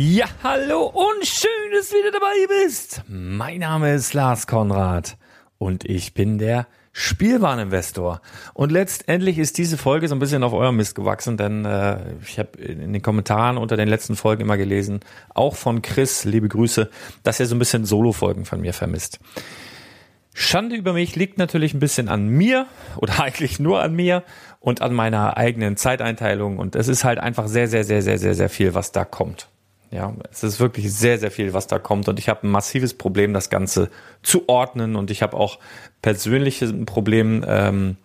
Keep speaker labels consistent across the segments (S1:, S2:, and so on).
S1: Ja, hallo und schön, dass du wieder dabei bist. Mein Name ist Lars Konrad und ich bin der Spielwareninvestor. Und letztendlich ist diese Folge so ein bisschen auf eurem Mist gewachsen, denn äh, ich habe in den Kommentaren unter den letzten Folgen immer gelesen, auch von Chris, liebe Grüße, dass er so ein bisschen Solo-Folgen von mir vermisst. Schande über mich liegt natürlich ein bisschen an mir oder eigentlich nur an mir und an meiner eigenen Zeiteinteilung und es ist halt einfach sehr, sehr, sehr, sehr, sehr, sehr viel, was da kommt. Ja, es ist wirklich sehr, sehr viel, was da kommt. Und ich habe ein massives Problem, das Ganze zu ordnen. Und ich habe auch persönliche Problem, ähm,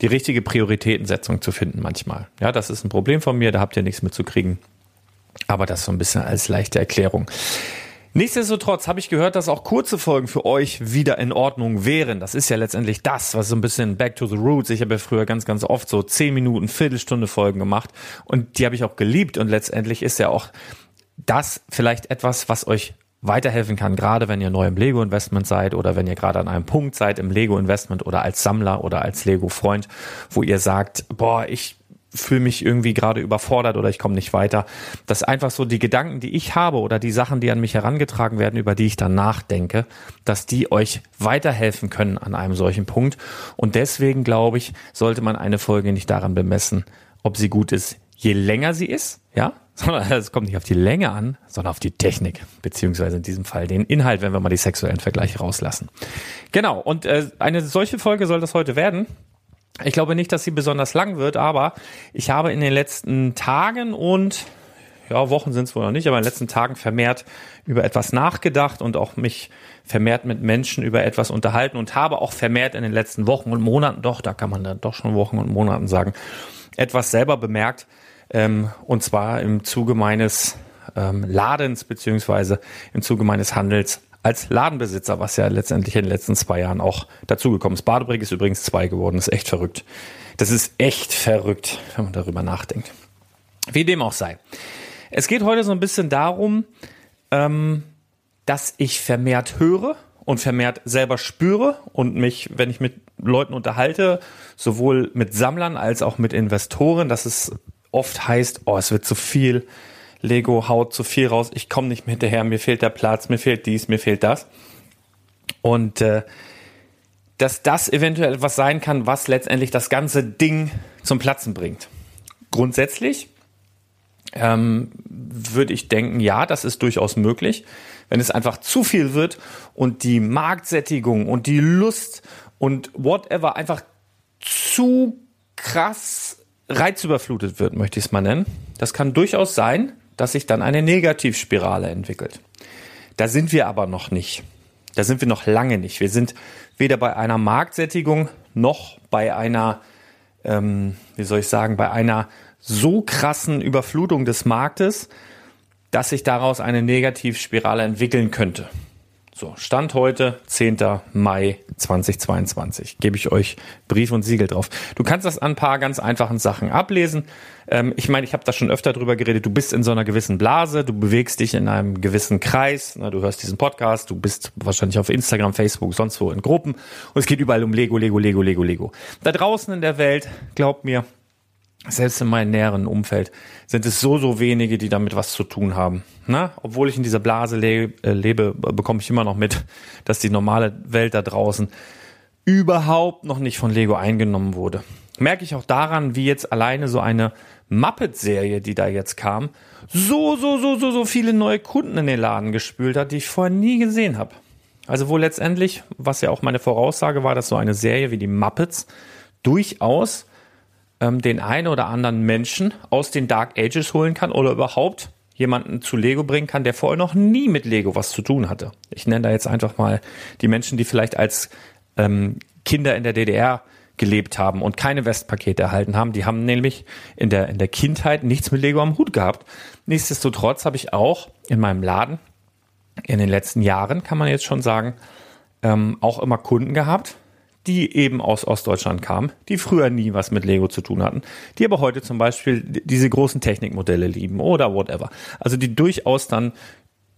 S1: die richtige Prioritätensetzung zu finden manchmal. Ja, das ist ein Problem von mir, da habt ihr nichts mit zu kriegen. Aber das so ein bisschen als leichte Erklärung. Nichtsdestotrotz habe ich gehört, dass auch kurze Folgen für euch wieder in Ordnung wären. Das ist ja letztendlich das, was so ein bisschen Back to the Roots. Ich habe ja früher ganz, ganz oft so 10 Minuten, Viertelstunde Folgen gemacht und die habe ich auch geliebt und letztendlich ist ja auch das vielleicht etwas, was euch weiterhelfen kann, gerade wenn ihr neu im Lego-Investment seid oder wenn ihr gerade an einem Punkt seid im Lego-Investment oder als Sammler oder als Lego-Freund, wo ihr sagt, boah, ich fühle mich irgendwie gerade überfordert oder ich komme nicht weiter. Das einfach so die Gedanken, die ich habe oder die Sachen, die an mich herangetragen werden, über die ich dann nachdenke, dass die euch weiterhelfen können an einem solchen Punkt. Und deswegen glaube ich, sollte man eine Folge nicht daran bemessen, ob sie gut ist, je länger sie ist, ja, sondern es kommt nicht auf die Länge an, sondern auf die Technik, beziehungsweise in diesem Fall den Inhalt, wenn wir mal die sexuellen Vergleiche rauslassen. Genau, und äh, eine solche Folge soll das heute werden. Ich glaube nicht, dass sie besonders lang wird, aber ich habe in den letzten Tagen und ja, Wochen sind es wohl noch nicht, aber in den letzten Tagen vermehrt über etwas nachgedacht und auch mich vermehrt mit Menschen über etwas unterhalten und habe auch vermehrt in den letzten Wochen und Monaten, doch, da kann man dann doch schon Wochen und Monaten sagen, etwas selber bemerkt, ähm, und zwar im Zuge meines ähm, Ladens beziehungsweise im Zuge meines Handels als Ladenbesitzer, was ja letztendlich in den letzten zwei Jahren auch dazugekommen ist. Badebrick ist übrigens zwei geworden, das ist echt verrückt. Das ist echt verrückt, wenn man darüber nachdenkt. Wie dem auch sei. Es geht heute so ein bisschen darum, ähm, dass ich vermehrt höre und vermehrt selber spüre und mich, wenn ich mit Leuten unterhalte, sowohl mit Sammlern als auch mit Investoren, dass es oft heißt, oh, es wird zu viel, Lego haut zu viel raus, ich komme nicht mehr hinterher, mir fehlt der Platz, mir fehlt dies, mir fehlt das. Und äh, dass das eventuell etwas sein kann, was letztendlich das ganze Ding zum Platzen bringt. Grundsätzlich ähm, würde ich denken, ja, das ist durchaus möglich. Wenn es einfach zu viel wird und die Marktsättigung und die Lust und whatever einfach zu krass reizüberflutet wird, möchte ich es mal nennen. Das kann durchaus sein, dass sich dann eine Negativspirale entwickelt. Da sind wir aber noch nicht. Da sind wir noch lange nicht. Wir sind weder bei einer Marktsättigung noch bei einer, ähm, wie soll ich sagen, bei einer so krassen Überflutung des Marktes, dass sich daraus eine Negativspirale entwickeln könnte. So, Stand heute, 10. Mai 2022. Gebe ich euch Brief und Siegel drauf. Du kannst das an ein paar ganz einfachen Sachen ablesen. Ähm, ich meine, ich habe da schon öfter drüber geredet. Du bist in so einer gewissen Blase, du bewegst dich in einem gewissen Kreis. Na, du hörst diesen Podcast, du bist wahrscheinlich auf Instagram, Facebook, sonst wo in Gruppen. Und es geht überall um Lego, Lego, Lego, Lego, Lego. Da draußen in der Welt, glaub mir, selbst in meinem näheren Umfeld sind es so, so wenige, die damit was zu tun haben. Na, obwohl ich in dieser Blase äh, lebe, bekomme ich immer noch mit, dass die normale Welt da draußen überhaupt noch nicht von Lego eingenommen wurde. Merke ich auch daran, wie jetzt alleine so eine Muppet-Serie, die da jetzt kam, so, so, so, so, so viele neue Kunden in den Laden gespült hat, die ich vorher nie gesehen habe. Also wo letztendlich, was ja auch meine Voraussage war, dass so eine Serie wie die Muppets durchaus ähm, den einen oder anderen Menschen aus den Dark Ages holen kann oder überhaupt jemanden zu Lego bringen kann, der vorher noch nie mit Lego was zu tun hatte. Ich nenne da jetzt einfach mal die Menschen, die vielleicht als ähm, Kinder in der DDR gelebt haben und keine Westpakete erhalten haben. Die haben nämlich in der, in der Kindheit nichts mit Lego am Hut gehabt. Nichtsdestotrotz habe ich auch in meinem Laden in den letzten Jahren, kann man jetzt schon sagen, ähm, auch immer Kunden gehabt, die eben aus Ostdeutschland kamen, die früher nie was mit Lego zu tun hatten, die aber heute zum Beispiel diese großen Technikmodelle lieben oder whatever. Also die durchaus dann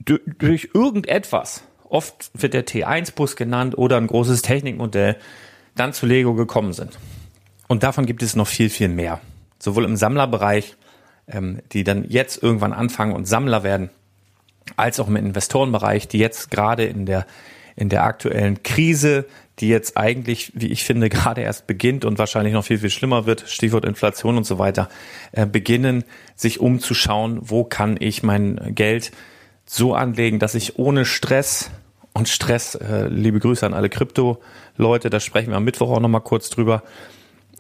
S1: durch irgendetwas, oft wird der T1-Bus genannt oder ein großes Technikmodell, dann zu Lego gekommen sind. Und davon gibt es noch viel, viel mehr. Sowohl im Sammlerbereich, ähm, die dann jetzt irgendwann anfangen und Sammler werden, als auch im Investorenbereich, die jetzt gerade in der, in der aktuellen Krise die jetzt eigentlich, wie ich finde, gerade erst beginnt und wahrscheinlich noch viel, viel schlimmer wird, Stichwort Inflation und so weiter, äh, beginnen, sich umzuschauen, wo kann ich mein Geld so anlegen, dass ich ohne Stress und Stress, äh, liebe Grüße an alle Krypto-Leute, da sprechen wir am Mittwoch auch nochmal kurz drüber.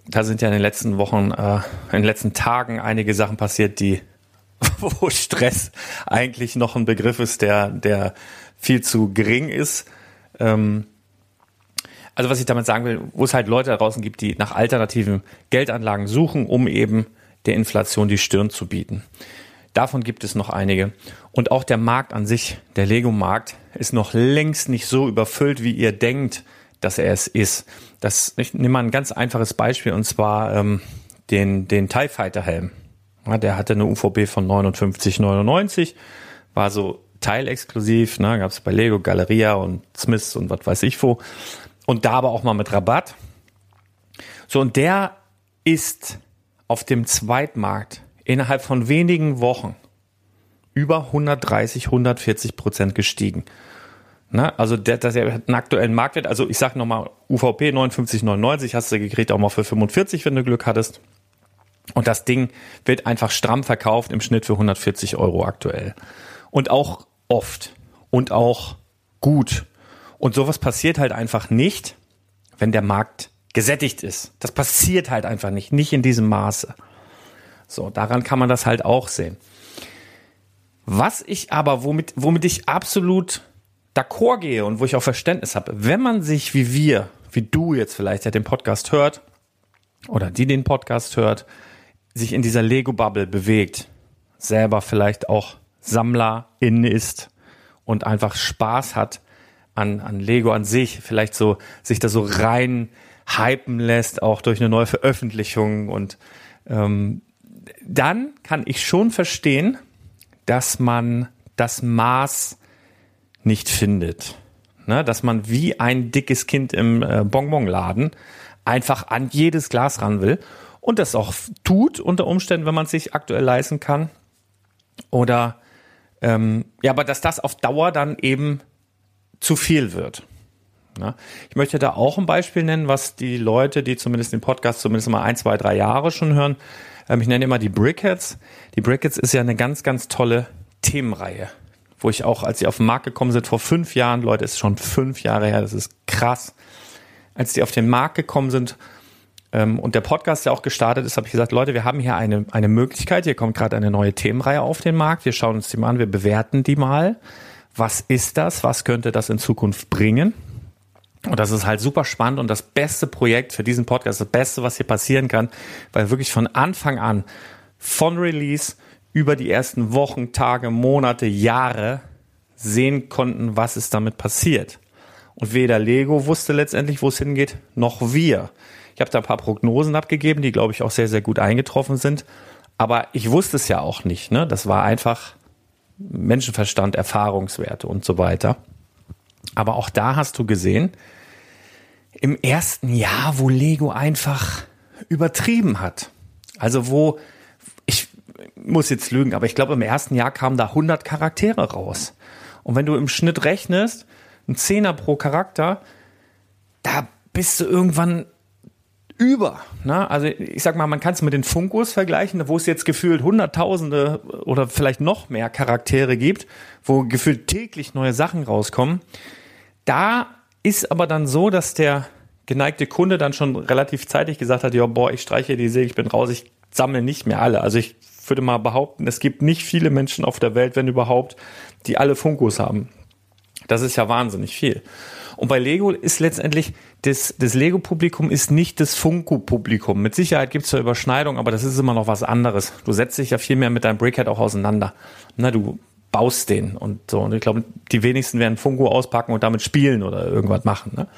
S1: Da sind ja in den letzten Wochen, äh, in den letzten Tagen einige Sachen passiert, die, wo Stress eigentlich noch ein Begriff ist, der, der viel zu gering ist. Ähm, also was ich damit sagen will, wo es halt Leute da draußen gibt, die nach alternativen Geldanlagen suchen, um eben der Inflation die Stirn zu bieten. Davon gibt es noch einige. Und auch der Markt an sich, der Lego-Markt, ist noch längst nicht so überfüllt, wie ihr denkt, dass er es ist. Das, ich nehme mal ein ganz einfaches Beispiel und zwar ähm, den, den TIE Fighter Helm. Ja, der hatte eine UVB von 59,99, war so teilexklusiv, ne, gab es bei Lego, Galeria und Smiths und was weiß ich wo. Und da aber auch mal mit Rabatt. So, und der ist auf dem Zweitmarkt innerhalb von wenigen Wochen über 130, 140 Prozent gestiegen. Na, also der, der, der hat einen aktuellen Marktwert, also ich sag nochmal, UVP 59,99 hast du gekriegt, auch mal für 45, wenn du Glück hattest. Und das Ding wird einfach stramm verkauft, im Schnitt für 140 Euro aktuell. Und auch oft. Und auch gut. Und sowas passiert halt einfach nicht, wenn der Markt gesättigt ist. Das passiert halt einfach nicht. Nicht in diesem Maße. So, daran kann man das halt auch sehen. Was ich aber, womit, womit ich absolut d'accord gehe und wo ich auch Verständnis habe, wenn man sich wie wir, wie du jetzt vielleicht, der den Podcast hört, oder die den Podcast hört, sich in dieser Lego-Bubble bewegt, selber vielleicht auch Sammlerin ist und einfach Spaß hat an, an Lego an sich, vielleicht so sich da so rein hypen lässt, auch durch eine neue Veröffentlichung und ähm, dann kann ich schon verstehen, dass man das Maß nicht findet. Ne? Dass man wie ein dickes Kind im äh, Bonbonladen einfach an jedes Glas ran will und das auch tut unter Umständen, wenn man sich aktuell leisten kann. Oder ähm, ja, aber dass das auf Dauer dann eben zu viel wird. Ne? Ich möchte da auch ein Beispiel nennen, was die Leute, die zumindest den Podcast zumindest mal ein, zwei, drei Jahre schon hören, ähm, ich nenne immer die Brickheads. Die Brickheads ist ja eine ganz, ganz tolle Themenreihe, wo ich auch, als sie auf den Markt gekommen sind, vor fünf Jahren, Leute, ist schon fünf Jahre her, das ist krass. Als die auf den Markt gekommen sind ähm, und der Podcast ja auch gestartet ist, habe ich gesagt, Leute, wir haben hier eine, eine Möglichkeit, hier kommt gerade eine neue Themenreihe auf den Markt, wir schauen uns die mal an, wir bewerten die mal. Was ist das? Was könnte das in Zukunft bringen? Und das ist halt super spannend und das beste Projekt für diesen Podcast, das Beste, was hier passieren kann, weil wirklich von Anfang an, von Release über die ersten Wochen, Tage, Monate, Jahre sehen konnten, was ist damit passiert. Und weder Lego wusste letztendlich, wo es hingeht, noch wir. Ich habe da ein paar Prognosen abgegeben, die, glaube ich, auch sehr, sehr gut eingetroffen sind. Aber ich wusste es ja auch nicht. Ne? Das war einfach Menschenverstand, Erfahrungswerte und so weiter. Aber auch da hast du gesehen, im ersten Jahr, wo Lego einfach übertrieben hat. Also wo, ich muss jetzt lügen, aber ich glaube im ersten Jahr kamen da 100 Charaktere raus. Und wenn du im Schnitt rechnest, ein Zehner pro Charakter, da bist du irgendwann über. Ne? Also ich sag mal, man kann es mit den Funkos vergleichen, wo es jetzt gefühlt Hunderttausende oder vielleicht noch mehr Charaktere gibt, wo gefühlt täglich neue Sachen rauskommen. Da ist aber dann so, dass der geneigte Kunde dann schon relativ zeitig gesagt hat, ja, boah, ich streiche die See, ich bin raus, ich sammle nicht mehr alle. Also ich würde mal behaupten, es gibt nicht viele Menschen auf der Welt, wenn überhaupt, die alle Funkos haben. Das ist ja wahnsinnig viel. Und bei Lego ist letztendlich das, das Lego-Publikum ist nicht das Funko-Publikum. Mit Sicherheit gibt es da Überschneidungen, aber das ist immer noch was anderes. Du setzt dich ja viel mehr mit deinem Brickhead auch auseinander. Na, du baust den und so. Und ich glaube, die wenigsten werden Funko auspacken und damit spielen oder irgendwas machen. Ne?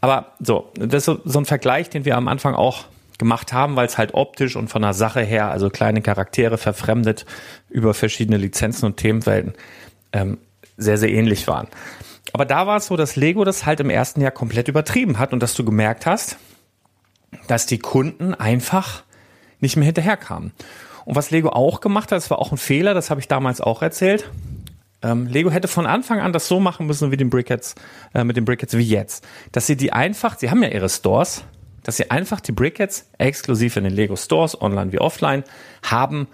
S1: Aber so, das ist so, so ein Vergleich, den wir am Anfang auch gemacht haben, weil es halt optisch und von der Sache her, also kleine Charaktere verfremdet über verschiedene Lizenzen und Themenwelten, ähm, sehr, sehr ähnlich waren. Aber da war es so, dass Lego das halt im ersten Jahr komplett übertrieben hat und dass du gemerkt hast, dass die Kunden einfach nicht mehr hinterherkamen. Und was Lego auch gemacht hat, das war auch ein Fehler, das habe ich damals auch erzählt. Ähm, Lego hätte von Anfang an das so machen müssen wie den Brickheads, äh, mit den Brickheads wie jetzt. Dass sie die einfach, sie haben ja ihre Stores, dass sie einfach die Brickheads exklusiv in den Lego Stores, online wie offline, haben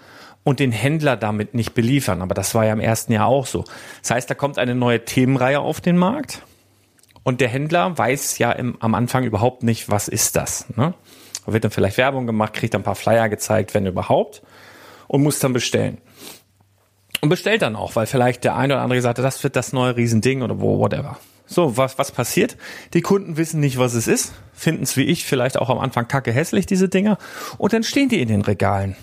S1: und den Händler damit nicht beliefern. Aber das war ja im ersten Jahr auch so. Das heißt, da kommt eine neue Themenreihe auf den Markt und der Händler weiß ja im, am Anfang überhaupt nicht, was ist das. Ne? Da wird dann vielleicht Werbung gemacht, kriegt ein paar Flyer gezeigt, wenn überhaupt, und muss dann bestellen. Und bestellt dann auch, weil vielleicht der eine oder andere hat, das wird das neue Riesending oder whatever. So, was, was passiert? Die Kunden wissen nicht, was es ist, finden es wie ich vielleicht auch am Anfang kacke hässlich, diese Dinger, und dann stehen die in den Regalen.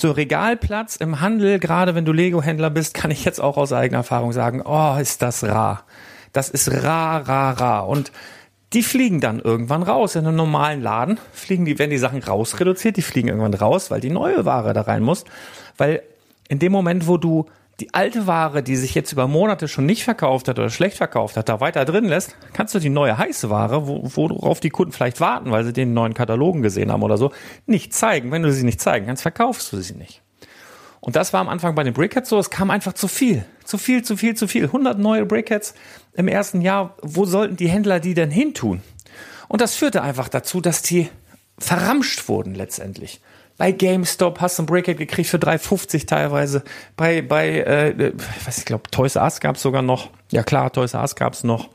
S1: So, Regalplatz im Handel, gerade wenn du Lego-Händler bist, kann ich jetzt auch aus eigener Erfahrung sagen, oh, ist das rar. Das ist rar, rar, rar. Und die fliegen dann irgendwann raus. In einem normalen Laden fliegen die, werden die Sachen rausreduziert, die fliegen irgendwann raus, weil die neue Ware da rein muss. Weil in dem Moment, wo du die alte Ware, die sich jetzt über Monate schon nicht verkauft hat oder schlecht verkauft hat, da weiter drin lässt, kannst du die neue heiße Ware, wo, worauf die Kunden vielleicht warten, weil sie den neuen Katalogen gesehen haben oder so, nicht zeigen. Wenn du sie nicht zeigen kannst, verkaufst du sie nicht. Und das war am Anfang bei den Brickheads so, es kam einfach zu viel. Zu viel, zu viel, zu viel. 100 neue Brickheads im ersten Jahr. Wo sollten die Händler die denn hintun? Und das führte einfach dazu, dass die verramscht wurden letztendlich. Bei GameStop hast du ein Brickhead gekriegt für 3,50 teilweise. Bei, bei äh, ich weiß ich glaube, Toys R Us gab's sogar noch. Ja klar, Toys R Us gab's noch.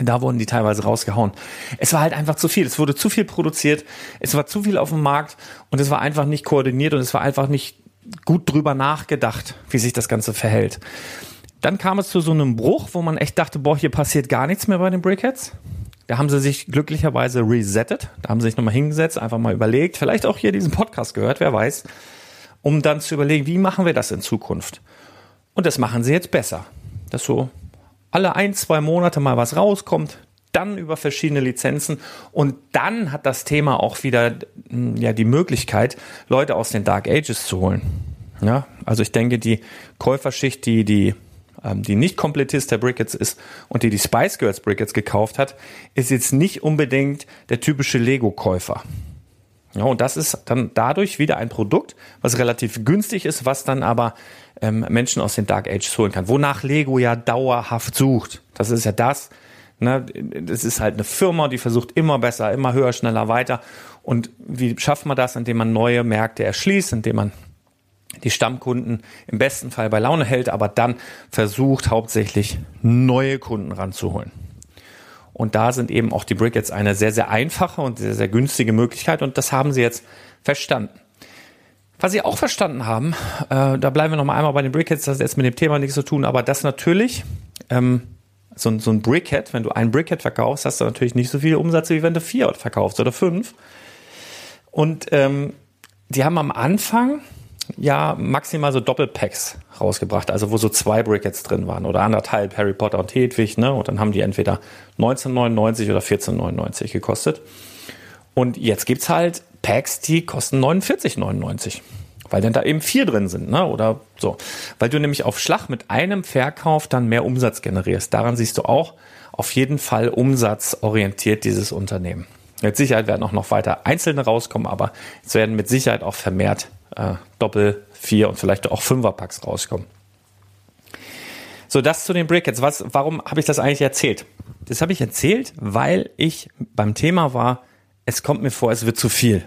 S1: Da wurden die teilweise rausgehauen. Es war halt einfach zu viel. Es wurde zu viel produziert. Es war zu viel auf dem Markt und es war einfach nicht koordiniert und es war einfach nicht gut drüber nachgedacht, wie sich das Ganze verhält. Dann kam es zu so einem Bruch, wo man echt dachte, boah, hier passiert gar nichts mehr bei den Brickheads. Da haben sie sich glücklicherweise resettet. Da haben sie sich nochmal hingesetzt, einfach mal überlegt, vielleicht auch hier diesen Podcast gehört, wer weiß, um dann zu überlegen, wie machen wir das in Zukunft? Und das machen sie jetzt besser. Dass so alle ein, zwei Monate mal was rauskommt, dann über verschiedene Lizenzen und dann hat das Thema auch wieder hm, ja die Möglichkeit, Leute aus den Dark Ages zu holen. Ja, also ich denke, die Käuferschicht, die die ähm, die nicht Komplettist der Brickets ist und die die Spice Girls Brickets gekauft hat, ist jetzt nicht unbedingt der typische Lego-Käufer. Ja, und das ist dann dadurch wieder ein Produkt, was relativ günstig ist, was dann aber ähm, Menschen aus den Dark Ages holen kann. Wonach Lego ja dauerhaft sucht. Das ist ja das. Ne, das ist halt eine Firma, die versucht immer besser, immer höher, schneller, weiter. Und wie schafft man das, indem man neue Märkte erschließt, indem man die Stammkunden im besten Fall bei Laune hält, aber dann versucht hauptsächlich neue Kunden ranzuholen. Und da sind eben auch die Brickets eine sehr, sehr einfache und sehr, sehr günstige Möglichkeit und das haben sie jetzt verstanden. Was sie auch verstanden haben, äh, da bleiben wir noch mal einmal bei den Brickheads, das hat jetzt mit dem Thema nichts zu tun, aber das natürlich, ähm, so, so ein Brickhead, wenn du ein Brickhead verkaufst, hast du natürlich nicht so viele Umsätze, wie wenn du vier verkaufst oder fünf. Und ähm, die haben am Anfang ja maximal so Doppelpacks rausgebracht, also wo so zwei Brickets drin waren oder anderthalb Harry Potter und Hedwig, ne? Und dann haben die entweder 19,99 oder 14,99 gekostet. Und jetzt gibt's halt Packs, die kosten 49,99. Weil dann da eben vier drin sind, ne? Oder so. Weil du nämlich auf Schlag mit einem Verkauf dann mehr Umsatz generierst. Daran siehst du auch auf jeden Fall umsatzorientiert dieses Unternehmen. Mit Sicherheit werden auch noch weiter einzelne rauskommen, aber es werden mit Sicherheit auch vermehrt äh, Doppel, Vier und vielleicht auch Fünferpacks rauskommen. So, das zu den Brickets. Was, warum habe ich das eigentlich erzählt? Das habe ich erzählt, weil ich beim Thema war, es kommt mir vor, es wird zu viel.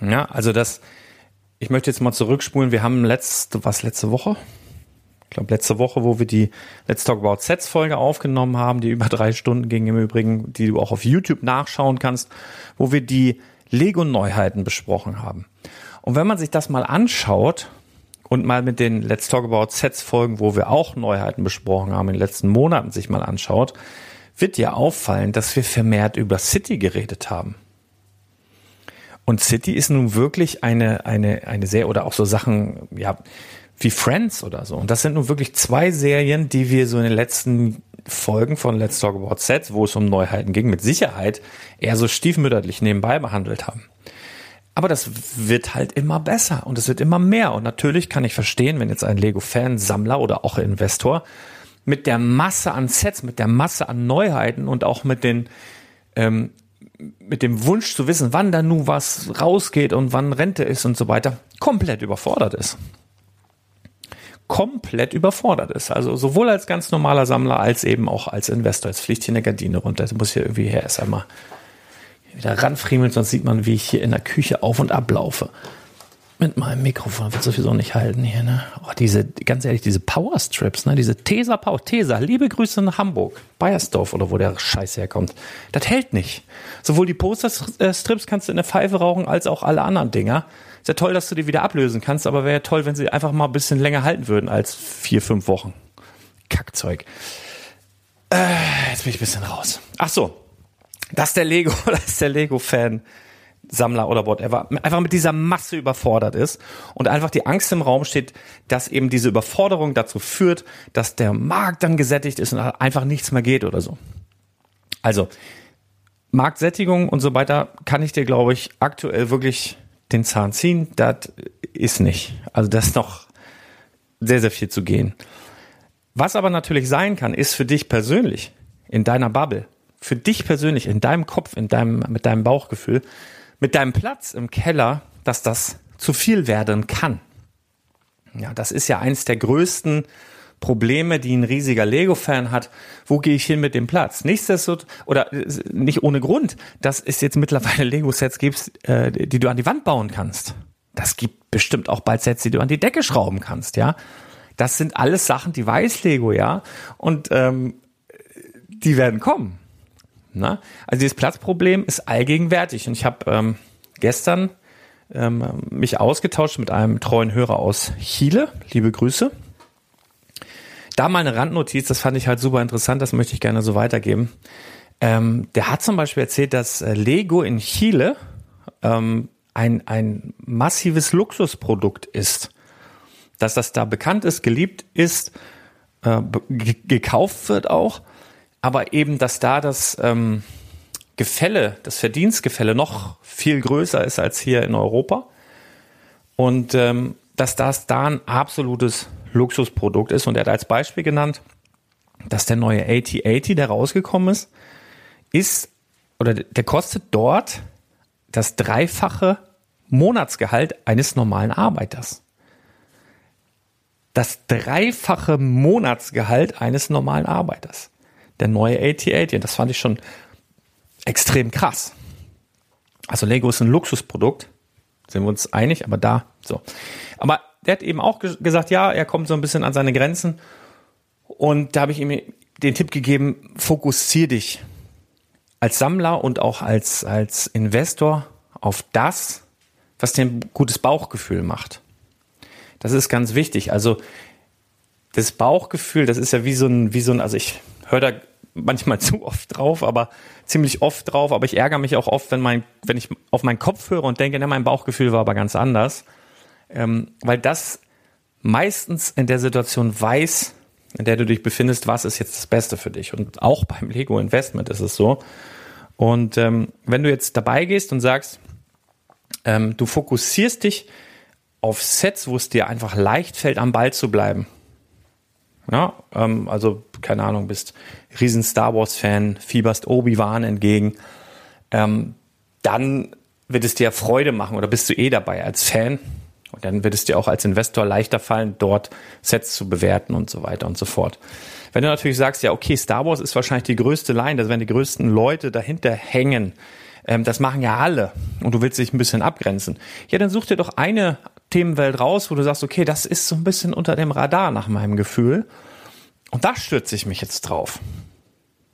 S1: Ja, also das, ich möchte jetzt mal zurückspulen. Wir haben letzte, was letzte Woche? Ich glaube, letzte Woche, wo wir die Let's Talk About Sets Folge aufgenommen haben, die über drei Stunden ging im Übrigen, die du auch auf YouTube nachschauen kannst, wo wir die Lego Neuheiten besprochen haben. Und wenn man sich das mal anschaut und mal mit den Let's Talk About Sets Folgen, wo wir auch Neuheiten besprochen haben in den letzten Monaten sich mal anschaut, wird dir auffallen, dass wir vermehrt über City geredet haben. Und City ist nun wirklich eine, eine, eine sehr, oder auch so Sachen, ja, wie Friends oder so. Und das sind nun wirklich zwei Serien, die wir so in den letzten Folgen von Let's Talk About Sets, wo es um Neuheiten ging, mit Sicherheit eher so stiefmütterlich nebenbei behandelt haben. Aber das wird halt immer besser und es wird immer mehr. Und natürlich kann ich verstehen, wenn jetzt ein Lego-Fan, Sammler oder auch Investor mit der Masse an Sets, mit der Masse an Neuheiten und auch mit den ähm, mit dem Wunsch zu wissen, wann da nun was rausgeht und wann Rente ist und so weiter, komplett überfordert ist. Komplett überfordert ist. Also sowohl als ganz normaler Sammler als eben auch als Investor. Jetzt fliegt hier eine Gardine runter. Das muss hier irgendwie her erst einmal wieder ranfriemeln, sonst sieht man, wie ich hier in der Küche auf und ablaufe. Mit meinem Mikrofon wird sowieso nicht halten hier, ne? Oh, diese, ganz ehrlich, diese Powerstrips, ne? Diese Tesa Power, Tesa, liebe Grüße nach Hamburg, Bayersdorf oder wo der Scheiß herkommt. Das hält nicht. Sowohl die Posterstrips kannst du in der Pfeife rauchen, als auch alle anderen Dinger. Ist ja toll, dass du die wieder ablösen kannst, aber wäre ja toll, wenn sie einfach mal ein bisschen länger halten würden als vier, fünf Wochen. Kackzeug. Äh, jetzt bin ich ein bisschen raus. Ach so, dass der Lego, dass der Lego-Fan Sammler oder whatever, einfach mit dieser Masse überfordert ist und einfach die Angst im Raum steht, dass eben diese Überforderung dazu führt, dass der Markt dann gesättigt ist und einfach nichts mehr geht oder so. Also, Marktsättigung und so weiter kann ich dir, glaube ich, aktuell wirklich den Zahn ziehen. Das ist nicht. Also, das ist noch sehr, sehr viel zu gehen. Was aber natürlich sein kann, ist für dich persönlich in deiner Bubble für dich persönlich, in deinem Kopf, in deinem, mit deinem Bauchgefühl, mit deinem Platz im Keller, dass das zu viel werden kann. Ja, das ist ja eins der größten Probleme, die ein riesiger Lego-Fan hat. Wo gehe ich hin mit dem Platz? Nichtsdestotrotz, oder äh, nicht ohne Grund, dass es jetzt mittlerweile Lego-Sets gibt, äh, die du an die Wand bauen kannst. Das gibt bestimmt auch bald Sets, die du an die Decke schrauben kannst, ja. Das sind alles Sachen, die weiß Lego, ja. Und ähm, die werden kommen. Na? Also dieses Platzproblem ist allgegenwärtig. Und ich habe ähm, gestern ähm, mich ausgetauscht mit einem treuen Hörer aus Chile. Liebe Grüße. Da mal eine Randnotiz, das fand ich halt super interessant, das möchte ich gerne so weitergeben. Ähm, der hat zum Beispiel erzählt, dass äh, Lego in Chile ähm, ein, ein massives Luxusprodukt ist. Dass das da bekannt ist, geliebt ist, äh, gekauft wird auch, aber eben, dass da das ähm, Gefälle, das Verdienstgefälle noch viel größer ist als hier in Europa und ähm, dass das da ein absolutes Luxusprodukt ist. Und er hat als Beispiel genannt, dass der neue AT80, der rausgekommen ist, ist oder der kostet dort das dreifache Monatsgehalt eines normalen Arbeiters. Das dreifache Monatsgehalt eines normalen Arbeiters. Der neue AT80. Das fand ich schon extrem krass. Also Lego ist ein Luxusprodukt. Sind wir uns einig, aber da so. Aber der hat eben auch gesagt, ja, er kommt so ein bisschen an seine Grenzen. Und da habe ich ihm den Tipp gegeben, fokussier dich als Sammler und auch als, als Investor auf das, was dir ein gutes Bauchgefühl macht. Das ist ganz wichtig. Also das Bauchgefühl, das ist ja wie so ein, wie so ein, also ich höre da manchmal zu oft drauf, aber ziemlich oft drauf, aber ich ärgere mich auch oft, wenn mein, wenn ich auf meinen Kopf höre und denke, ne, mein Bauchgefühl war aber ganz anders. Ähm, weil das meistens in der Situation weiß, in der du dich befindest, was ist jetzt das Beste für dich. Und auch beim Lego Investment ist es so. Und ähm, wenn du jetzt dabei gehst und sagst, ähm, du fokussierst dich auf Sets, wo es dir einfach leicht fällt, am Ball zu bleiben. Ja, ähm, also keine Ahnung, bist riesen Star Wars Fan, fieberst Obi-Wan entgegen, ähm, dann wird es dir Freude machen oder bist du eh dabei als Fan und dann wird es dir auch als Investor leichter fallen, dort Sets zu bewerten und so weiter und so fort. Wenn du natürlich sagst, ja, okay, Star Wars ist wahrscheinlich die größte Line, das werden die größten Leute dahinter hängen, ähm, das machen ja alle und du willst dich ein bisschen abgrenzen. Ja, dann such dir doch eine Themenwelt raus, wo du sagst, okay, das ist so ein bisschen unter dem Radar nach meinem Gefühl. Und da stürze ich mich jetzt drauf.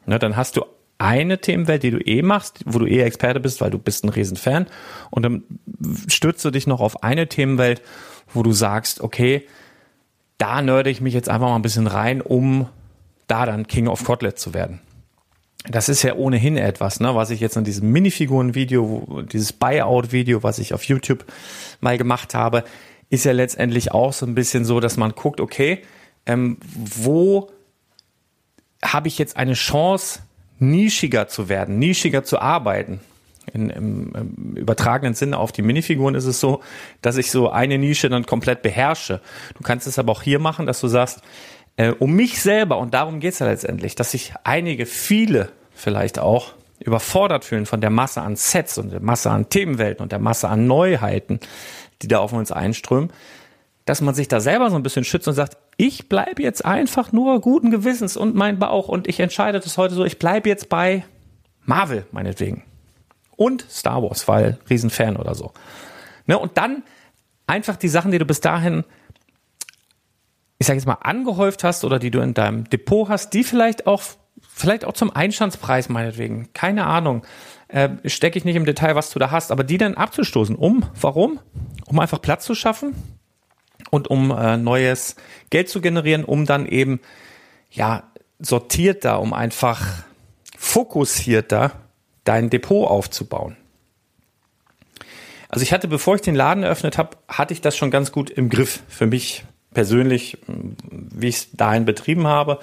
S1: Ne, dann hast du eine Themenwelt, die du eh machst, wo du eh Experte bist, weil du bist ein Riesenfan. Und dann stürzt du dich noch auf eine Themenwelt, wo du sagst, okay, da nörde ich mich jetzt einfach mal ein bisschen rein, um da dann King of Kotlet zu werden. Das ist ja ohnehin etwas, ne, was ich jetzt in diesem Minifiguren-Video, dieses Buyout-Video, was ich auf YouTube mal gemacht habe, ist ja letztendlich auch so ein bisschen so, dass man guckt, okay, ähm, wo habe ich jetzt eine Chance, nischiger zu werden, nischiger zu arbeiten. In, im, im übertragenen Sinne auf die Minifiguren ist es so, dass ich so eine Nische dann komplett beherrsche. Du kannst es aber auch hier machen, dass du sagst, äh, um mich selber, und darum geht's ja letztendlich, dass sich einige, viele vielleicht auch überfordert fühlen von der Masse an Sets und der Masse an Themenwelten und der Masse an Neuheiten, die da auf uns einströmen, dass man sich da selber so ein bisschen schützt und sagt, ich bleibe jetzt einfach nur guten Gewissens und mein Bauch und ich entscheide das heute so, ich bleibe jetzt bei Marvel meinetwegen und Star Wars, weil Riesenfan oder so. Ne, und dann einfach die Sachen, die du bis dahin, ich sage jetzt mal, angehäuft hast oder die du in deinem Depot hast, die vielleicht auch, vielleicht auch zum Einstandspreis meinetwegen, keine Ahnung, äh, stecke ich nicht im Detail, was du da hast, aber die dann abzustoßen. Um, warum? Um einfach Platz zu schaffen, und um äh, neues Geld zu generieren, um dann eben ja sortierter, um einfach fokussierter dein Depot aufzubauen. Also ich hatte, bevor ich den Laden eröffnet habe, hatte ich das schon ganz gut im Griff für mich persönlich, wie ich es dahin betrieben habe.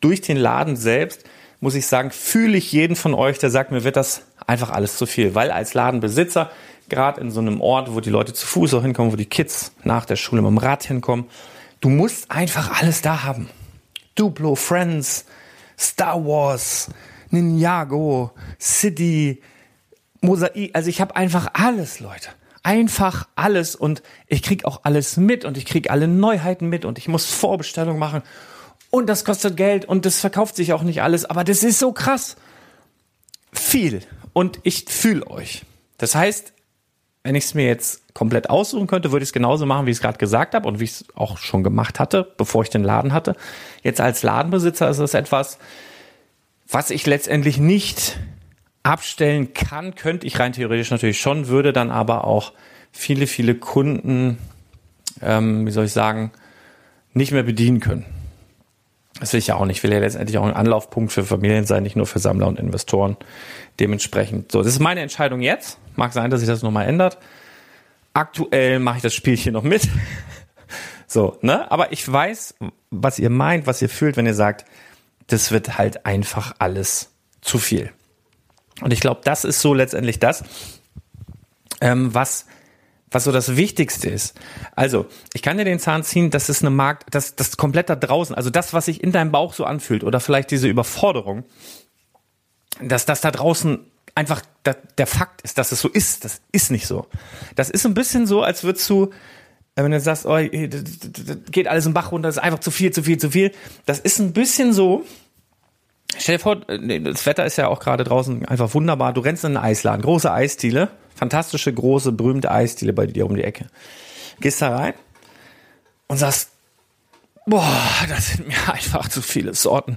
S1: Durch den Laden selbst muss ich sagen, fühle ich jeden von euch, der sagt, mir wird das einfach alles zu viel, weil als Ladenbesitzer gerade in so einem Ort, wo die Leute zu Fuß auch hinkommen, wo die Kids nach der Schule mit dem Rad hinkommen. Du musst einfach alles da haben. Duplo, Friends, Star Wars, Ninjago, City, Mosaik. Also ich habe einfach alles, Leute. Einfach alles und ich krieg auch alles mit und ich krieg alle Neuheiten mit und ich muss Vorbestellungen machen Und das kostet Geld und das verkauft sich auch nicht alles, aber das ist so krass. Viel. Und ich fühle euch. Das heißt, wenn ich es mir jetzt komplett aussuchen könnte, würde ich es genauso machen, wie ich es gerade gesagt habe und wie ich es auch schon gemacht hatte, bevor ich den Laden hatte. Jetzt als Ladenbesitzer ist es etwas, was ich letztendlich nicht abstellen kann, könnte ich rein theoretisch natürlich schon, würde dann aber auch viele, viele Kunden, ähm, wie soll ich sagen, nicht mehr bedienen können. Das will ich ja auch nicht. Ich will ja letztendlich auch ein Anlaufpunkt für Familien sein, nicht nur für Sammler und Investoren. Dementsprechend. So, das ist meine Entscheidung jetzt. Mag sein, dass sich das nochmal ändert. Aktuell mache ich das Spielchen noch mit. so, ne? Aber ich weiß, was ihr meint, was ihr fühlt, wenn ihr sagt, das wird halt einfach alles zu viel. Und ich glaube, das ist so letztendlich das, ähm, was was so das Wichtigste ist. Also, ich kann dir den Zahn ziehen, das ist eine Markt, das, das komplett da draußen, also das, was sich in deinem Bauch so anfühlt oder vielleicht diese Überforderung, dass das da draußen einfach der, der Fakt ist, dass es so ist. Das ist nicht so. Das ist ein bisschen so, als würdest du, wenn du sagst, oh, geht alles im Bach runter, das ist einfach zu viel, zu viel, zu viel. Das ist ein bisschen so, Stell dir vor, das Wetter ist ja auch gerade draußen einfach wunderbar. Du rennst in einen Eisladen, große Eisdiele, fantastische, große, berühmte Eisdiele bei dir um die Ecke. Gehst da rein und sagst, boah, das sind mir einfach zu viele Sorten.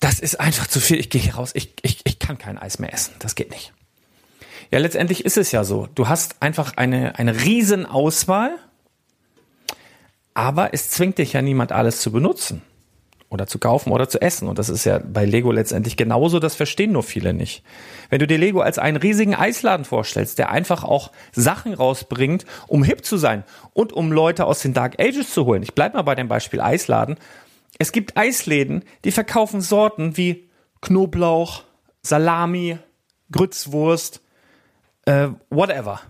S1: Das ist einfach zu viel. Ich gehe hier raus. Ich, ich, ich kann kein Eis mehr essen. Das geht nicht. Ja, letztendlich ist es ja so. Du hast einfach eine, eine riesen Auswahl, aber es zwingt dich ja niemand alles zu benutzen oder zu kaufen oder zu essen. Und das ist ja bei Lego letztendlich genauso, das verstehen nur viele nicht. Wenn du dir Lego als einen riesigen Eisladen vorstellst, der einfach auch Sachen rausbringt, um hip zu sein und um Leute aus den Dark Ages zu holen. Ich bleib mal bei dem Beispiel Eisladen. Es gibt Eisläden, die verkaufen Sorten wie Knoblauch, Salami, Grützwurst, äh, whatever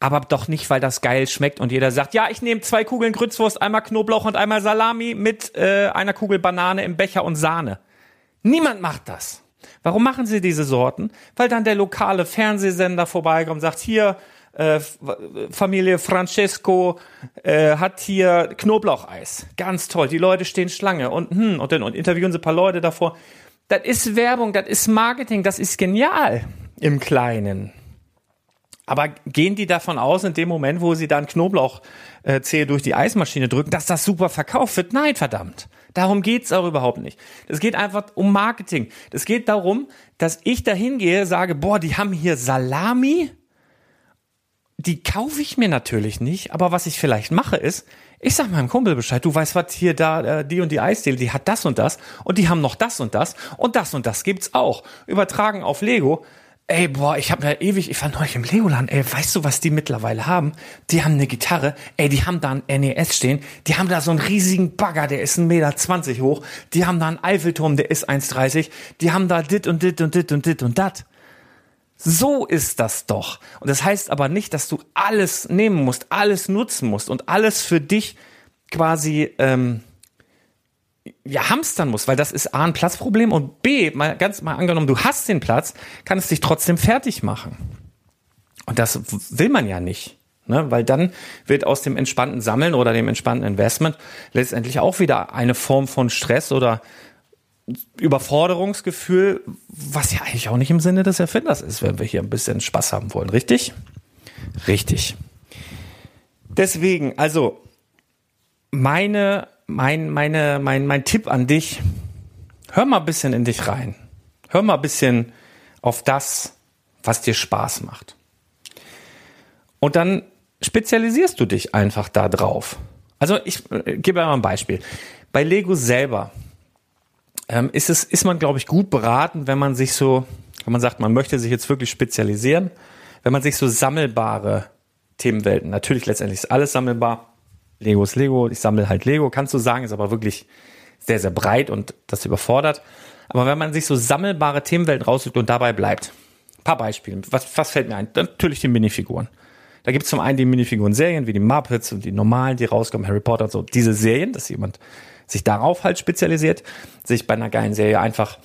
S1: aber doch nicht, weil das geil schmeckt und jeder sagt, ja, ich nehme zwei Kugeln Grützwurst, einmal Knoblauch und einmal Salami mit äh, einer Kugel Banane im Becher und Sahne. Niemand macht das. Warum machen sie diese Sorten? Weil dann der lokale Fernsehsender vorbeikommt und sagt, hier, äh, Familie Francesco äh, hat hier Knoblaucheis. Ganz toll. Die Leute stehen Schlange und, hm, und dann und interviewen sie ein paar Leute davor. Das ist Werbung, das ist Marketing, das ist genial im Kleinen. Aber gehen die davon aus, in dem Moment, wo sie dann Knoblauchzehe durch die Eismaschine drücken, dass das super verkauft wird? Nein, verdammt. Darum geht's auch überhaupt nicht. Das geht einfach um Marketing. Das geht darum, dass ich da hingehe, sage, boah, die haben hier Salami. Die kaufe ich mir natürlich nicht, aber was ich vielleicht mache ist, ich sag meinem Kumpel Bescheid, du weißt was, hier da, äh, die und die Eisdiele, die hat das und das und die haben noch das und das und das und das gibt's auch. Übertragen auf Lego Ey, boah, ich habe ja ewig, ich war neulich im Legoland, ey, weißt du, was die mittlerweile haben? Die haben eine Gitarre, ey, die haben da ein NES stehen, die haben da so einen riesigen Bagger, der ist 1,20 Meter hoch, die haben da einen Eiffelturm, der ist 1,30, die haben da dit und dit und dit und dit und dat. So ist das doch. Und das heißt aber nicht, dass du alles nehmen musst, alles nutzen musst und alles für dich quasi ähm, ja, hamstern muss, weil das ist A ein Platzproblem und B, mal ganz mal angenommen, du hast den Platz, kann es dich trotzdem fertig machen. Und das will man ja nicht. Ne? Weil dann wird aus dem entspannten Sammeln oder dem entspannten Investment letztendlich auch wieder eine Form von Stress oder Überforderungsgefühl, was ja eigentlich auch nicht im Sinne des Erfinders ist, wenn wir hier ein bisschen Spaß haben wollen. Richtig? Richtig. Deswegen, also meine mein, meine, mein, mein Tipp an dich, hör mal ein bisschen in dich rein. Hör mal ein bisschen auf das, was dir Spaß macht. Und dann spezialisierst du dich einfach da drauf. Also ich äh, gebe mal ein Beispiel. Bei Lego selber ähm, ist es, ist man, glaube ich, gut beraten, wenn man sich so, wenn man sagt, man möchte sich jetzt wirklich spezialisieren, wenn man sich so sammelbare Themenwelten, natürlich letztendlich ist alles sammelbar, Lego ist Lego, ich sammle halt Lego, kannst du sagen, ist aber wirklich sehr, sehr breit und das überfordert. Aber wenn man sich so sammelbare Themenwelten raussucht und dabei bleibt, ein paar Beispiele, was, was fällt mir ein? Natürlich die Minifiguren. Da gibt es zum einen die Minifiguren-Serien, wie die Muppets und die normalen, die rauskommen, Harry Potter und so. Diese Serien, dass jemand sich darauf halt spezialisiert, sich bei einer geilen Serie einfach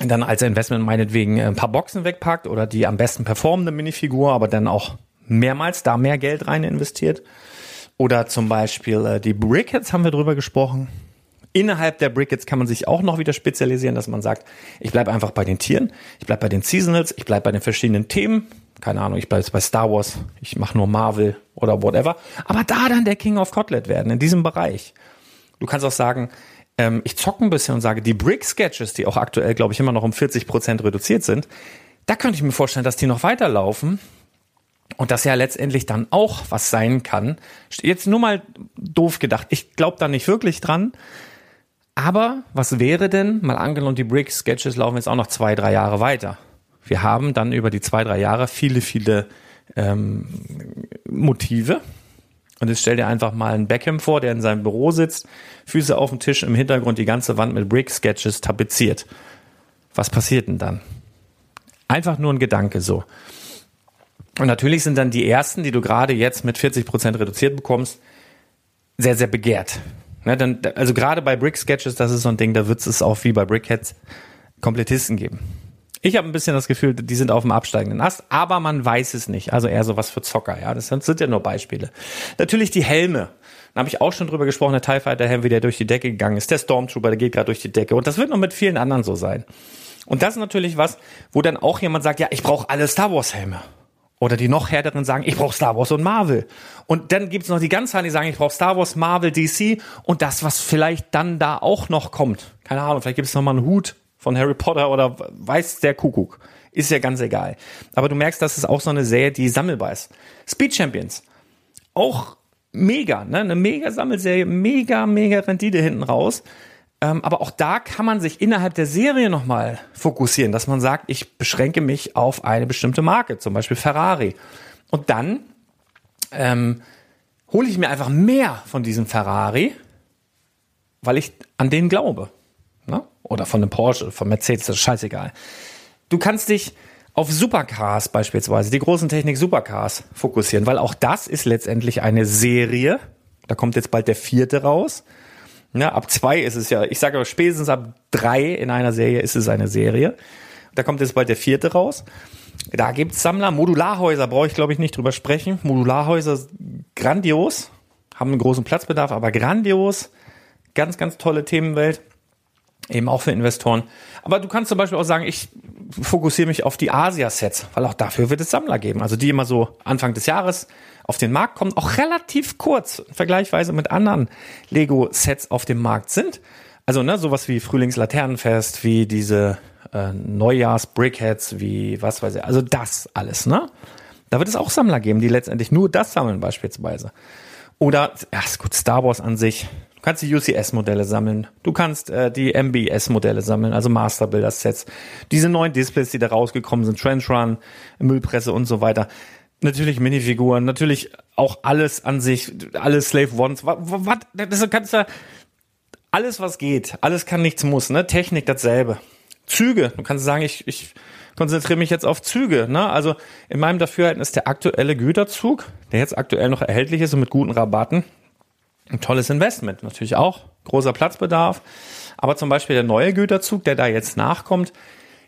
S1: dann als Investment meinetwegen ein paar Boxen wegpackt oder die am besten performende Minifigur, aber dann auch mehrmals da mehr Geld rein investiert Oder zum Beispiel äh, die Brickheads haben wir drüber gesprochen. Innerhalb der Brickets kann man sich auch noch wieder spezialisieren, dass man sagt, ich bleibe einfach bei den Tieren, ich bleibe bei den Seasonals, ich bleibe bei den verschiedenen Themen. Keine Ahnung, ich bleibe jetzt bei Star Wars, ich mache nur Marvel oder whatever. Aber da dann der King of Kotlet werden, in diesem Bereich. Du kannst auch sagen, ähm, ich zocke ein bisschen und sage, die Brick-Sketches, die auch aktuell, glaube ich, immer noch um 40 Prozent reduziert sind, da könnte ich mir vorstellen, dass die noch weiterlaufen und das ja letztendlich dann auch was sein kann. Jetzt nur mal doof gedacht. Ich glaube da nicht wirklich dran. Aber was wäre denn, mal angenommen, die Brick-Sketches laufen jetzt auch noch zwei, drei Jahre weiter. Wir haben dann über die zwei, drei Jahre viele, viele ähm, Motive. Und jetzt stell dir einfach mal einen Beckham vor, der in seinem Büro sitzt, Füße auf dem Tisch, im Hintergrund die ganze Wand mit Brick-Sketches tapeziert. Was passiert denn dann? Einfach nur ein Gedanke so. Und natürlich sind dann die ersten, die du gerade jetzt mit 40 Prozent reduziert bekommst, sehr, sehr begehrt. Ne, dann, also gerade bei Brick Sketches, das ist so ein Ding, da wird es auch wie bei Brickheads Komplettisten geben. Ich habe ein bisschen das Gefühl, die sind auf dem absteigenden Ast, aber man weiß es nicht. Also eher so was für Zocker, ja. Das sind ja nur Beispiele. Natürlich die Helme. Da habe ich auch schon drüber gesprochen, der TIE Fighter Helm, wie der durch die Decke gegangen ist. Der Stormtrooper, der geht gerade durch die Decke. Und das wird noch mit vielen anderen so sein. Und das ist natürlich was, wo dann auch jemand sagt, ja, ich brauche alle Star Wars Helme. Oder die noch härteren sagen, ich brauche Star Wars und Marvel. Und dann gibt's noch die ganz Zahlen, die sagen, ich brauche Star Wars, Marvel, DC und das, was vielleicht dann da auch noch kommt. Keine Ahnung, vielleicht gibt's noch mal einen Hut von Harry Potter oder weiß der Kuckuck. Ist ja ganz egal. Aber du merkst, dass es auch so eine Serie, die sammelbar ist. Speed Champions. Auch mega, ne? Eine mega Sammelserie, mega, mega Rendite hinten raus. Ähm, aber auch da kann man sich innerhalb der Serie nochmal fokussieren, dass man sagt, ich beschränke mich auf eine bestimmte Marke, zum Beispiel Ferrari. Und dann ähm, hole ich mir einfach mehr von diesem Ferrari, weil ich an den glaube. Ne? Oder von einem Porsche, von Mercedes, das ist scheißegal. Du kannst dich auf Supercars beispielsweise, die großen Technik-Supercars fokussieren, weil auch das ist letztendlich eine Serie. Da kommt jetzt bald der vierte raus. Ja, ab zwei ist es ja, ich sage aber spätestens ab drei in einer Serie ist es eine Serie. Da kommt jetzt bald der vierte raus. Da gibt's Sammler, Modularhäuser, brauche ich glaube ich nicht drüber sprechen. Modularhäuser grandios, haben einen großen Platzbedarf, aber grandios. Ganz, ganz tolle Themenwelt. Eben auch für Investoren. Aber du kannst zum Beispiel auch sagen, ich fokussiere mich auf die Asia-Sets, weil auch dafür wird es Sammler geben. Also die immer so Anfang des Jahres auf den Markt kommen, auch relativ kurz, vergleichsweise mit anderen Lego-Sets auf dem Markt sind. Also ne, sowas wie Frühlingslaternenfest, wie diese äh, Neujahrs-Brickheads, wie was weiß ich. Also das alles, ne? Da wird es auch Sammler geben, die letztendlich nur das sammeln beispielsweise. Oder, ja, ist gut, Star Wars an sich. Du kannst die UCS-Modelle sammeln. Du kannst äh, die MBS-Modelle sammeln, also Master Builder Sets. Diese neuen Displays, die da rausgekommen sind, Trench Run, Müllpresse und so weiter. Natürlich Minifiguren, natürlich auch alles an sich, alles Slave Ones. Was, das kannst du, alles was geht, alles kann nichts muss, ne? Technik dasselbe. Züge, du kannst sagen, ich, ich konzentriere mich jetzt auf Züge, ne? Also in meinem Dafürhalten ist der aktuelle Güterzug, der jetzt aktuell noch erhältlich ist und mit guten Rabatten, ein tolles Investment. Natürlich auch großer Platzbedarf. Aber zum Beispiel der neue Güterzug, der da jetzt nachkommt,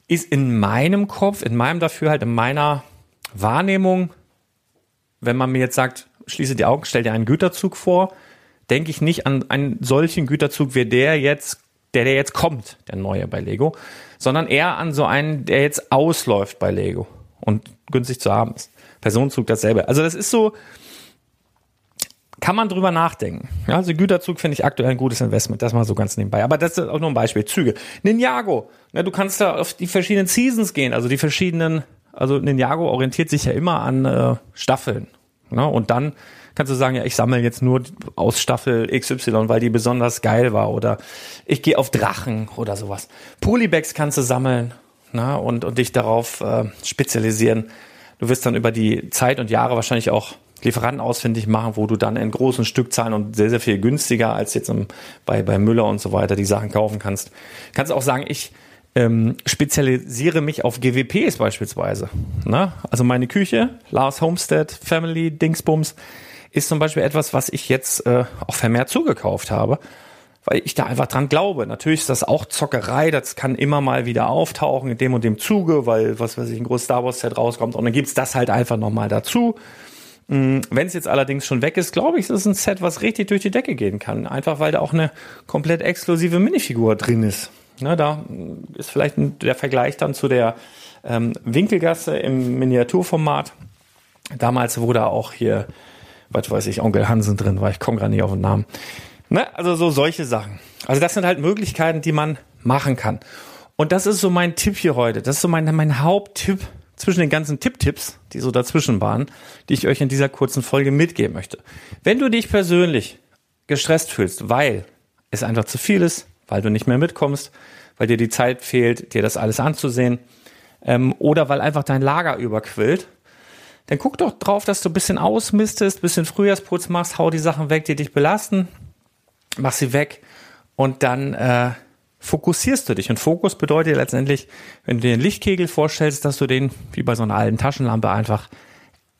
S1: ist in meinem Kopf, in meinem Dafürhalt, in meiner Wahrnehmung wenn man mir jetzt sagt, schließe die Augen, stell dir einen Güterzug vor, denke ich nicht an einen solchen Güterzug wie der jetzt, der, der jetzt kommt, der neue bei Lego, sondern eher an so einen, der jetzt ausläuft bei Lego und günstig zu haben ist. Personenzug dasselbe. Also das ist so, kann man drüber nachdenken. Ja, also Güterzug finde ich aktuell ein gutes Investment, das mal so ganz nebenbei. Aber das ist auch nur ein Beispiel. Züge. Ninjago. Ja, du kannst da auf die verschiedenen Seasons gehen, also die verschiedenen also Ninjago orientiert sich ja immer an äh, Staffeln. Ne? Und dann kannst du sagen, ja, ich sammle jetzt nur aus Staffel XY, weil die besonders geil war. Oder ich gehe auf Drachen oder sowas. Polybags kannst du sammeln ne? und, und dich darauf äh, spezialisieren. Du wirst dann über die Zeit und Jahre wahrscheinlich auch Lieferanten ausfindig machen, wo du dann in großen Stückzahlen und sehr, sehr viel günstiger als jetzt im, bei, bei Müller und so weiter die Sachen kaufen kannst. Kannst auch sagen, ich ähm, spezialisiere mich auf GWPs beispielsweise. Ne? Also meine Küche, Lars Homestead, Family, Dingsbums, ist zum Beispiel etwas, was ich jetzt äh, auch vermehrt zugekauft habe, weil ich da einfach dran glaube. Natürlich ist das auch Zockerei, das kann immer mal wieder auftauchen in dem und dem Zuge, weil, was weiß ich, ein großes Star Wars Set rauskommt und dann gibt's das halt einfach nochmal dazu. Mm, Wenn es jetzt allerdings schon weg ist, glaube ich, ist es ein Set, was richtig durch die Decke gehen kann. Einfach weil da auch eine komplett exklusive Minifigur drin ist. Ne, da ist vielleicht der Vergleich dann zu der ähm, Winkelgasse im Miniaturformat. Damals wurde auch hier, was weiß ich, Onkel Hansen drin war. Ich komme gerade nicht auf den Namen. Ne, also so solche Sachen. Also das sind halt Möglichkeiten, die man machen kann. Und das ist so mein Tipp hier heute. Das ist so mein, mein Haupttipp zwischen den ganzen Tipp-Tipps, die so dazwischen waren, die ich euch in dieser kurzen Folge mitgeben möchte. Wenn du dich persönlich gestresst fühlst, weil es einfach zu viel ist, weil du nicht mehr mitkommst, weil dir die Zeit fehlt, dir das alles anzusehen, ähm, oder weil einfach dein Lager überquillt, dann guck doch drauf, dass du ein bisschen ausmistest, ein bisschen Frühjahrsputz machst, hau die Sachen weg, die dich belasten, mach sie weg und dann äh, fokussierst du dich. Und Fokus bedeutet letztendlich, wenn du dir einen Lichtkegel vorstellst, dass du den wie bei so einer alten Taschenlampe einfach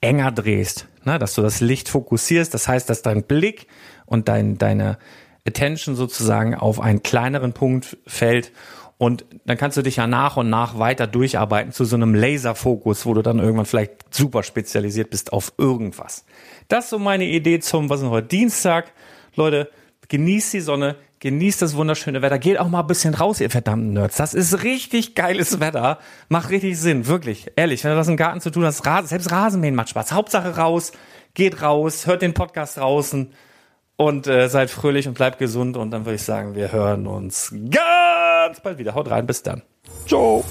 S1: enger drehst, ne? dass du das Licht fokussierst. Das heißt, dass dein Blick und dein, deine Attention sozusagen auf einen kleineren Punkt fällt. Und dann kannst du dich ja nach und nach weiter durcharbeiten zu so einem Laserfokus, wo du dann irgendwann vielleicht super spezialisiert bist auf irgendwas. Das ist so meine Idee zum, was ist heute, Dienstag. Leute, genießt die Sonne, genießt das wunderschöne Wetter, geht auch mal ein bisschen raus, ihr verdammten Nerds. Das ist richtig geiles Wetter, macht richtig Sinn, wirklich, ehrlich. Wenn du was im Garten zu tun hast, selbst Rasenmähen macht Spaß. Hauptsache raus, geht raus, hört den Podcast draußen und äh, seid fröhlich und bleibt gesund. Und dann würde ich sagen, wir hören uns ganz bald wieder. Haut rein, bis dann. Ciao.